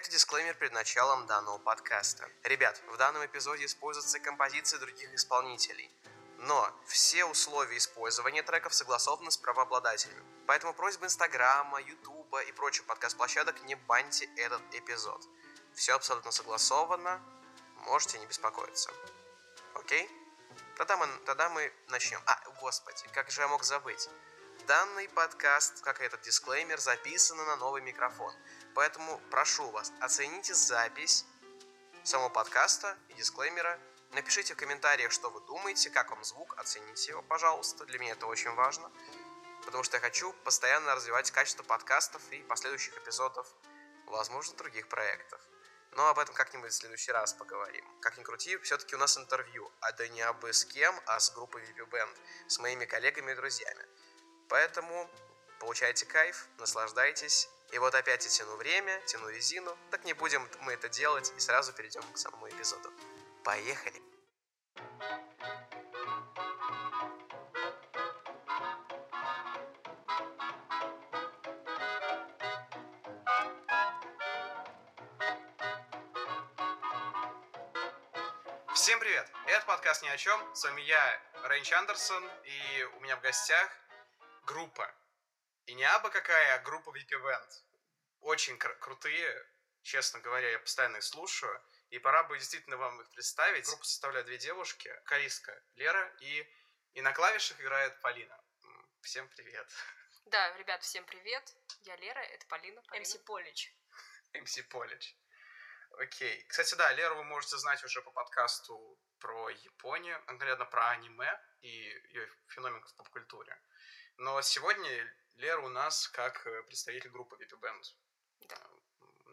Это дисклеймер перед началом данного подкаста. Ребят, в данном эпизоде используются композиции других исполнителей. Но все условия использования треков согласованы с правообладателями. Поэтому просьба Инстаграма, Ютуба и прочих подкаст-площадок не баньте этот эпизод. Все абсолютно согласовано, можете не беспокоиться. Окей? Тогда мы, тогда мы начнем. А, господи, как же я мог забыть? Данный подкаст, как и этот дисклеймер, записан на новый микрофон. Поэтому прошу вас, оцените запись самого подкаста и дисклеймера. Напишите в комментариях, что вы думаете, как вам звук, оцените его, пожалуйста. Для меня это очень важно. Потому что я хочу постоянно развивать качество подкастов и последующих эпизодов, возможно, других проектов. Но об этом как-нибудь в следующий раз поговорим. Как ни крути, все-таки у нас интервью, а да не абы с кем, а с группой VP Band, с моими коллегами и друзьями. Поэтому получайте кайф, наслаждайтесь. И вот опять я тяну время, тяну резину. Так не будем мы это делать и сразу перейдем к самому эпизоду. Поехали! Всем привет! Это подкаст «Ни о чем». С вами я, Рейнч Андерсон, и у меня в гостях группа. И не абы какая, а группа VP Band. Очень кр- крутые, честно говоря, я постоянно их слушаю. И пора бы действительно вам их представить. Группу составляют две девушки, Кариска, Лера, и, и на клавишах играет Полина. Всем привет. Да, ребят, всем привет. Я Лера, это Полина. Полина. МС Полич. МС Полич. Окей. Кстати, да, Леру вы можете знать уже по подкасту про Японию, конкретно про аниме и ее феномен в поп-культуре. Но сегодня Лера у нас как э, представитель группы VP Band. Да.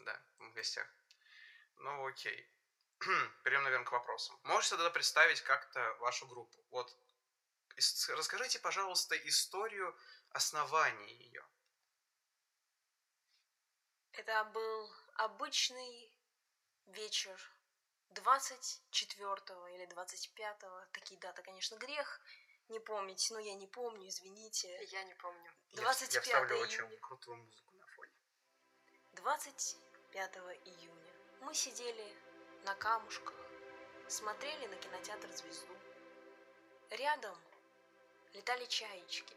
Да, в гостях. Ну, окей. Перейдем, наверное, к вопросам. Можете тогда представить как-то вашу группу? Вот, расскажите, пожалуйста, историю основания ее. Это был обычный вечер 24 или 25 Такие даты, конечно, грех не помнить, но я не помню, извините. Я не помню. Я- 25 Я вставлю июня. очень крутую музыку на фоне. 25 июня мы сидели на камушках, смотрели на кинотеатр «Звезду». Рядом летали чаечки.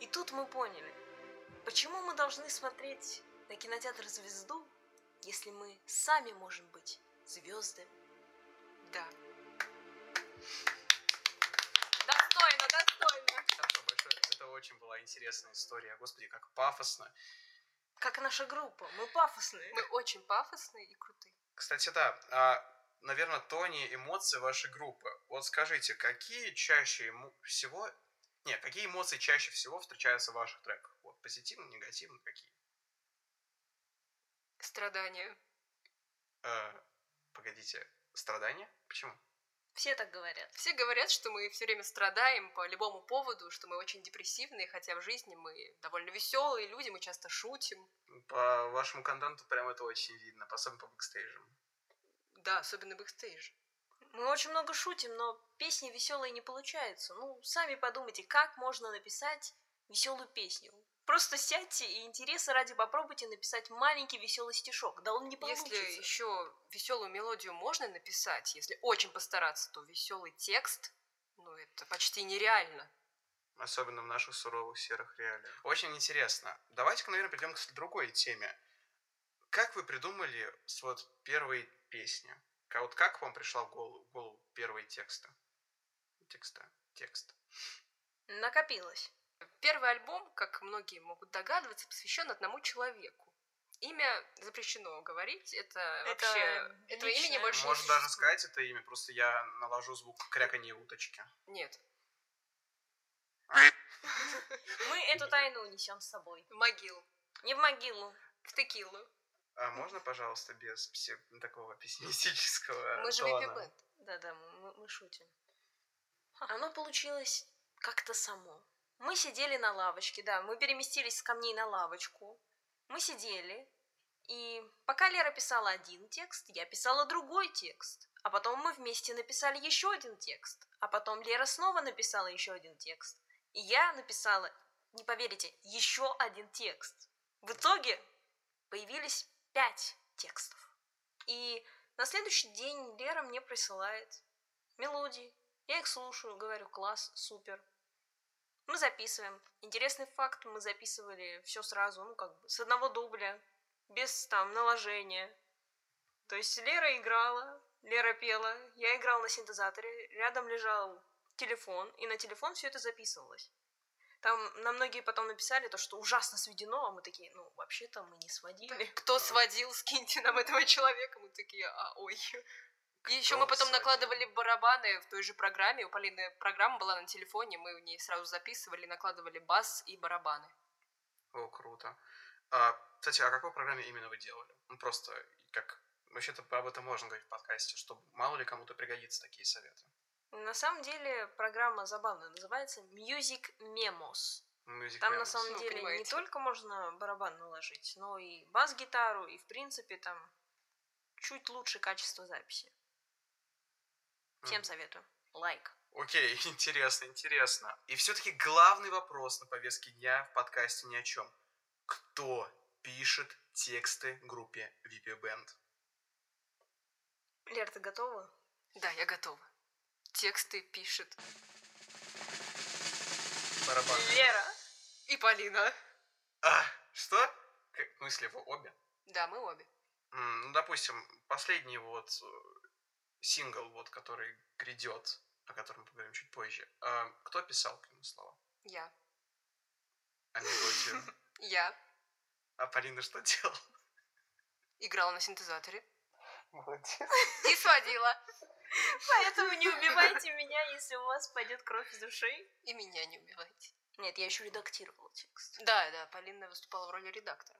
И тут мы поняли, почему мы должны смотреть на кинотеатр «Звезду», если мы сами можем быть звездами. Да. Достойно, достойно. Хорошо, большое. Это очень была интересная история. Господи, как пафосно. Как наша группа, мы пафосные. Мы очень пафосные и крутые. Кстати, да, а, наверное, тони эмоции вашей группы. Вот скажите, какие чаще ему всего... Не, какие эмоции чаще всего встречаются в ваших треках? Вот, позитивно, негативно, какие? Страдания. Э, погодите, страдания? Почему? Все так говорят. Все говорят, что мы все время страдаем по любому поводу, что мы очень депрессивные, хотя в жизни мы довольно веселые люди, мы часто шутим. По вашему контенту прям это очень видно, особенно по бэкстейджам. Да, особенно бэкстейдж. Мы очень много шутим, но песни веселые не получаются. Ну, сами подумайте, как можно написать веселую песню. Просто сядьте и интереса ради попробуйте написать маленький веселый стишок. Да он не получится. Если еще веселую мелодию можно написать, если очень постараться, то веселый текст, ну это почти нереально. Особенно в наших суровых серых реалиях. Очень интересно. Давайте-ка, наверное, перейдем к другой теме. Как вы придумали с вот первой песни? Вот как вам пришла в голову, в голову первые тексты? Текста. Текст. Накопилось. Первый альбом, как многие могут догадываться, посвящен одному человеку. Имя запрещено говорить, это, Это вообще... Этого личное. имени больше Можно не даже сказать это имя, просто я наложу звук кряканье уточки. Нет. Мы эту тайну несем с собой. В могилу. Не в могилу. В текилу. А можно, пожалуйста, без такого пессимистического Мы же Band. Да-да, мы, мы шутим. Оно получилось как-то само. Мы сидели на лавочке, да, мы переместились с камней на лавочку. Мы сидели, и пока Лера писала один текст, я писала другой текст. А потом мы вместе написали еще один текст. А потом Лера снова написала еще один текст. И я написала, не поверите, еще один текст. В итоге появились пять текстов. И на следующий день Лера мне присылает мелодии. Я их слушаю, говорю, класс, супер. Мы записываем. Интересный факт, мы записывали все сразу, ну как бы с одного дубля, без там наложения. То есть Лера играла, Лера пела, я играл на синтезаторе, рядом лежал телефон, и на телефон все это записывалось. Там на многие потом написали то, что ужасно сведено, а мы такие, ну, вообще-то мы не сводили. Кто сводил, скиньте нам этого человека. Мы такие, а, ой. И еще мы потом накладывали барабаны в той же программе. У Полины программа была на телефоне, мы в ней сразу записывали, накладывали бас и барабаны. О, круто. А, кстати, а какой программе именно вы делали? Ну, просто как... Вообще-то об этом можно говорить в подкасте, чтобы мало ли кому-то пригодятся такие советы. На самом деле программа забавная, называется Music Memos. Music Там на Memos. самом Ну, деле не понимаете. только можно барабан наложить, но и бас-гитару, и в принципе там чуть лучше качество записи. Всем советую. Лайк. Окей, интересно, интересно. И все-таки главный вопрос на повестке дня в подкасте ни о чем. Кто пишет тексты группе VP Band? Лер, ты готова? Да, я готова. Тексты пишет Барабан. Лера! и Полина. А, что? Как, в смысле, вы обе? Да, мы обе. Ну, допустим, последний вот э, сингл, вот, который грядет, о котором мы поговорим чуть позже. А, кто писал к нему слова? Я. А мелодию? Я А Полина что делала? играла на синтезаторе Молодец. и сводила. Поэтому не убивайте меня, если у вас пойдет кровь из ушей. И меня не убивайте. Нет, я еще редактировала текст. Да, да, Полина выступала в роли редактора.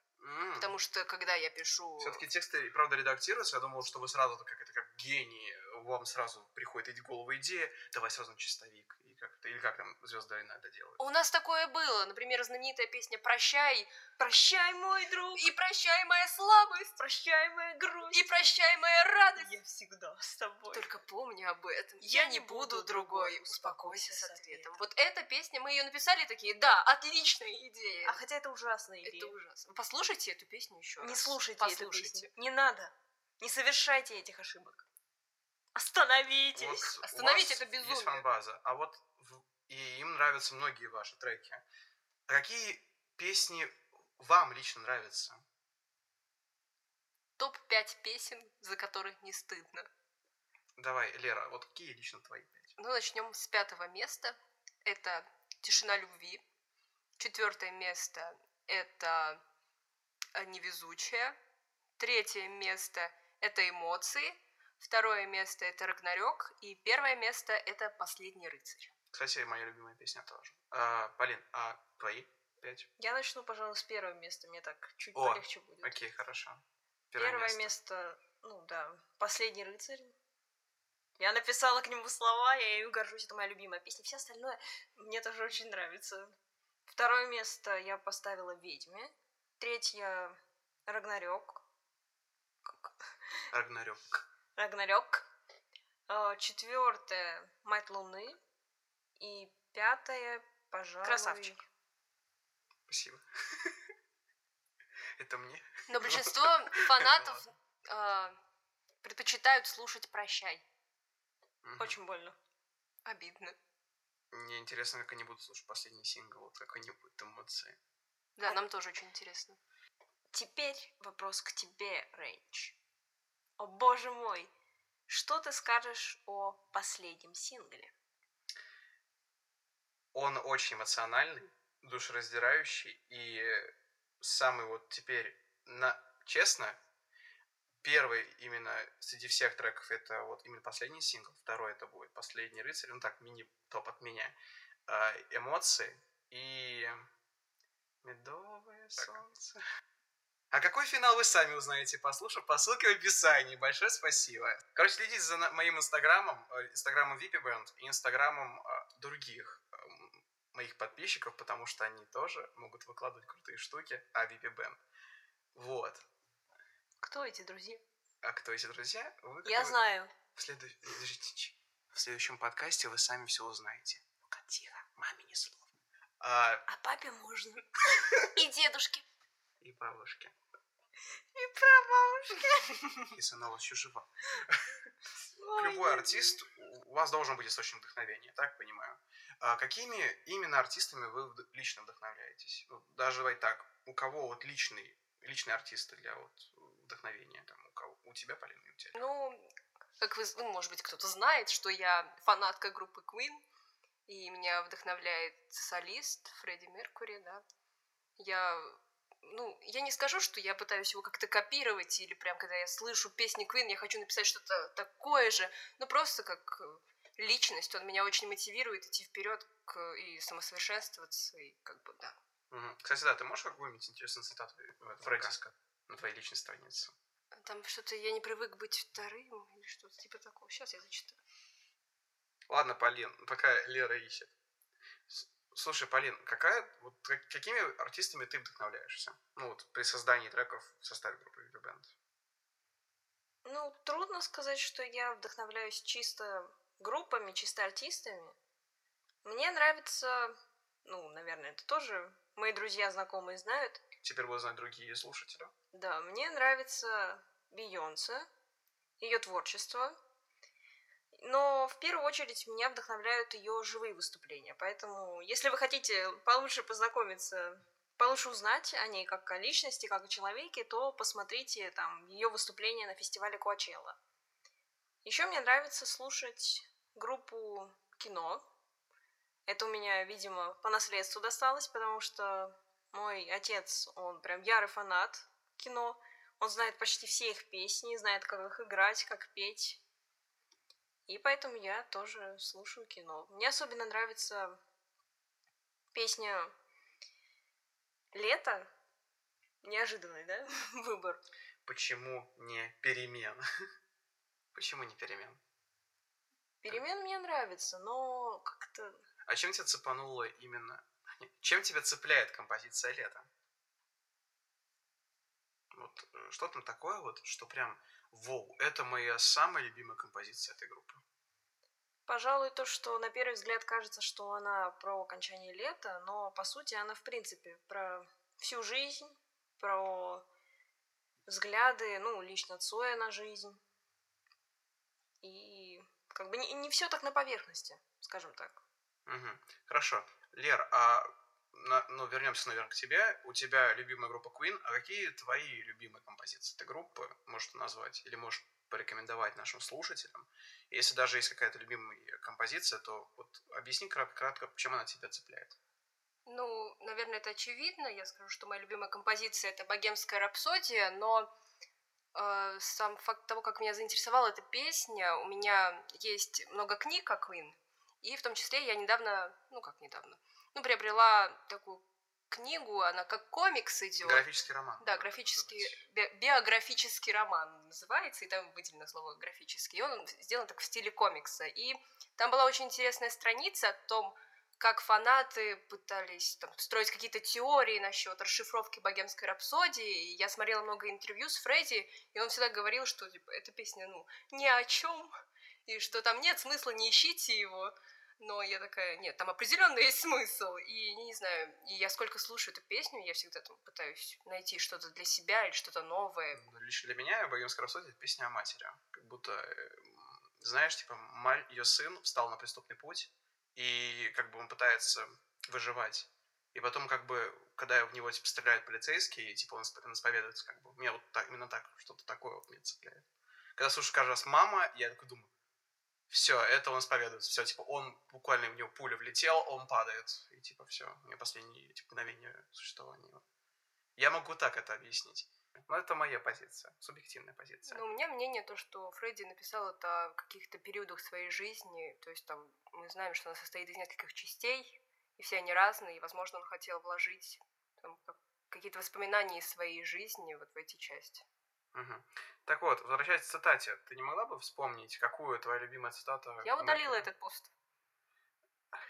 Потому что, когда я пишу... Все-таки тексты, правда, редактируются. Я думал, что вы сразу, как это, как гений, вам сразу приходит в голову идея, давай сразу на чистовик. И как или как там звезды иногда делают. У нас такое было. Например, знаменитая песня «Прощай» Прощай, мой друг! и «Прощай, моя слабость» Прощай, моя грусть! и «Прощай, моя радость». Я всегда с тобой. Только помни об этом. Я Я не буду буду другой. другой. Успокойся с Успокойся с ответом. ответом. Вот эта песня, мы ее написали такие, да, отличная идея. А хотя это ужасная идея. Это ужасно. Послушайте эту песню еще Не раз. слушайте эту Послушайте. песню. Не надо. Не совершайте этих ошибок. Остановитесь. Вот у Остановите вас это безумие. Есть фан-база, а вот и им нравятся многие ваши треки. А какие песни вам лично нравятся? Топ-5 песен, за которые не стыдно. Давай, Лера, вот какие лично твои пять? Ну, начнем с пятого места. Это «Тишина любви». Четвертое место – это «Невезучая». Третье место – это «Эмоции». Второе место – это «Рагнарёк». И первое место – это «Последний рыцарь». Кстати, моя любимая песня тоже. А, Полин, а твои пять? Я начну, пожалуй, с первого места. Мне так чуть О, полегче будет. Окей, хорошо. Первое место. ну да, «Последний рыцарь». Я написала к нему слова, я ею горжусь, это моя любимая песня. Все остальное мне тоже очень нравится. Второе место я поставила «Ведьме». Третье — «Рагнарёк». Рагнарёк. Рагнарёк. Четвертое — «Мать Луны». И пятое, пожалуй... Красавчик. Спасибо. Это мне? Но большинство фанатов э, предпочитают слушать «Прощай». Очень больно. Обидно. Мне интересно, как они будут слушать последний сингл, вот как они будут эмоции. Да, А- нам тоже очень интересно. Теперь вопрос к тебе, Рейндж. О боже мой, что ты скажешь о последнем сингле? Он очень эмоциональный, душераздирающий, и самый вот теперь, на... честно, первый именно среди всех треков это вот именно последний сингл, второй это будет «Последний рыцарь», ну так, мини-топ от меня. А, эмоции и медовое солнце. А какой финал вы сами узнаете, послушав по ссылке в описании. Большое спасибо. Короче, следите за моим инстаграмом, э, инстаграмом VP Band и инстаграмом э, других моих подписчиков, потому что они тоже могут выкладывать крутые штуки о VP Band. Вот. Кто эти друзья? А кто эти друзья? Вы Я бы знаю. В, следу- в следующем подкасте вы сами все узнаете. Ну-ка, тихо, маме ни слова. А, А папе можно. И дедушке. и бабушке. И прабабушка. И сынова жива. Любой артист, у вас должен быть источник вдохновения, так понимаю. А какими именно артистами вы лично вдохновляетесь? Вот даже давай так, у кого вот личный, личные артисты для вот вдохновения? Там, у, кого? у тебя, Полина, у тебя? Ну, как вы, ну, может быть, кто-то знает, что я фанатка группы Queen, и меня вдохновляет солист Фредди Меркури, да. Я, ну, я не скажу, что я пытаюсь его как-то копировать, или прям, когда я слышу песни Queen, я хочу написать что-то такое же, но просто как э, личность, он меня очень мотивирует идти вперед и самосовершенствоваться, и как бы, да. Кстати, да, ты можешь какую-нибудь интересную цитату этом Фредди. на твоей личной странице? Там что-то я не привык быть вторым, или что-то типа такого. Сейчас я зачитаю. Ладно, Полин, пока Лера ищет. Слушай, Полин, какая, вот, как- какими артистами ты вдохновляешься? Ну, вот при создании треков в составе группы бэнд. Ну, трудно сказать, что я вдохновляюсь чисто группами, чисто артистами. Мне нравится, ну, наверное, это тоже мои друзья, знакомые знают. Теперь будут знать другие слушатели. Да, мне нравится Бейонсе, ее творчество. Но в первую очередь меня вдохновляют ее живые выступления. Поэтому, если вы хотите получше познакомиться, получше узнать о ней как о личности, как о человеке, то посмотрите там ее выступления на фестивале Коачелла. Еще мне нравится слушать группу кино. Это у меня, видимо, по наследству досталось, потому что мой отец, он прям ярый фанат кино. Он знает почти все их песни, знает, как их играть, как петь. И поэтому я тоже слушаю кино. Мне особенно нравится песня «Лето». Неожиданный, да, выбор. Почему не перемен? Почему не перемен? Перемен мне нравится, но как-то... А чем тебя цепануло именно... Чем тебя цепляет композиция «Лето»? Вот э, что там такое вот, что прям, воу, это моя самая любимая композиция этой группы. Пожалуй, то, что на первый взгляд кажется, что она про окончание лета, но по сути она в принципе про всю жизнь, про взгляды, ну, лично Цоя на жизнь. И как бы не, не все так на поверхности, скажем так. Мгм. Хорошо. Лер, а на- ну, вернемся, наверное, к тебе. У тебя любимая группа Queen. А какие твои любимые композиции этой группы можешь назвать? Или можешь порекомендовать нашим слушателям? Если даже есть какая-то любимая композиция, то вот объясни кратко, кратко чем она тебя цепляет. Ну, наверное, это очевидно. Я скажу, что моя любимая композиция это богемская рапсодия, но сам факт того, как меня заинтересовала эта песня, у меня есть много книг о Queen, и в том числе я недавно, ну как недавно, ну приобрела такую книгу, она как комикс идет. Графический роман. Да, графический, би- биографический роман называется, и там выделено слово графический. И он сделан так в стиле комикса. И там была очень интересная страница о том, как фанаты пытались там, строить какие-то теории насчет расшифровки богемской рапсодии. Я смотрела много интервью с Фредди, и он всегда говорил, что типа, эта песня, ну, ни о чем, и что там нет смысла, не ищите его. Но я такая, нет, там определенно есть смысл. И не знаю, и я сколько слушаю эту песню, я всегда там пытаюсь найти что-то для себя или что-то новое. Ну, Лично для меня «Богемская рапсодия» — это песня о матери. Как будто, э, знаешь, типа, ее сын встал на преступный путь, и как бы он пытается выживать. И потом, как бы, когда в него типа, стреляют полицейские, типа, он исп- он исповедуется, как бы. Мне вот так, именно так, что-то такое вот меня цепляет. Когда слушаю каждый раз «мама», я такой думаю, все, это он исповедуется, все, типа, он буквально в него пуля влетел, он падает, и типа, все, у меня последние типа, мгновения существования. Я могу так это объяснить. Но это моя позиция, субъективная позиция. Но у меня мнение то, что Фредди написал это в каких-то периодах своей жизни. То есть там мы знаем, что она состоит из нескольких частей, и все они разные, и, возможно, он хотел вложить там, как- какие-то воспоминания из своей жизни вот в эти части. Мгм. Так вот, возвращаясь к цитате, ты не могла бы вспомнить, какую твоя любимая цитата? Я удалила Меркель? этот пост.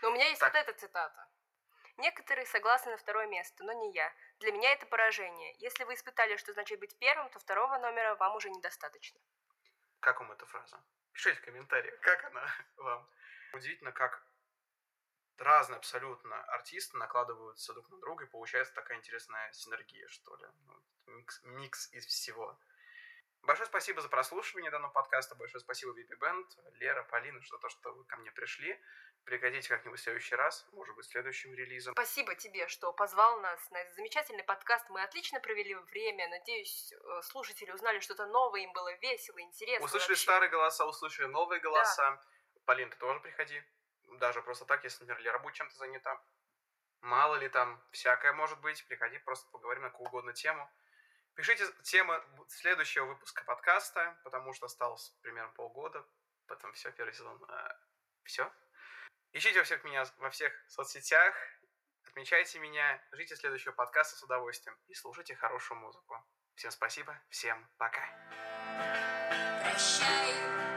Но у меня есть Так. вот эта цитата. Некоторые согласны на второе место, но не я. Для меня это поражение. Если вы испытали, что значит быть первым, то второго номера вам уже недостаточно. Как вам эта фраза? Пишите в комментариях, как она вам. Удивительно, как разные абсолютно артисты накладываются друг на друга, и получается такая интересная синергия, что ли. Ну, микс, микс из всего. Большое спасибо за прослушивание данного подкаста. Большое спасибо VP Band, Лера, Полина, за то, что вы ко мне пришли. Приходите как-нибудь в следующий раз, может быть, следующим релизом. Спасибо тебе, что позвал нас на этот замечательный подкаст. Мы отлично провели время. Надеюсь, э, слушатели узнали что-то новое, им было весело, интересно. Услышали вообще. старые голоса, услышали новые голоса. Полин, ты тоже приходи. Даже просто так, если, например, Лера будет чем-то занята. Мало ли там, всякое может быть. Приходи, просто поговорим на какую угодно тему. Пишите темы следующего выпуска подкаста, потому что осталось примерно полгода. Потом все, первый сезон. все. Ищите во всех меня во всех соцсетях, отмечайте меня, ждите следующего подкаста с удовольствием и слушайте хорошую музыку. Всем спасибо, всем пока. Прощай.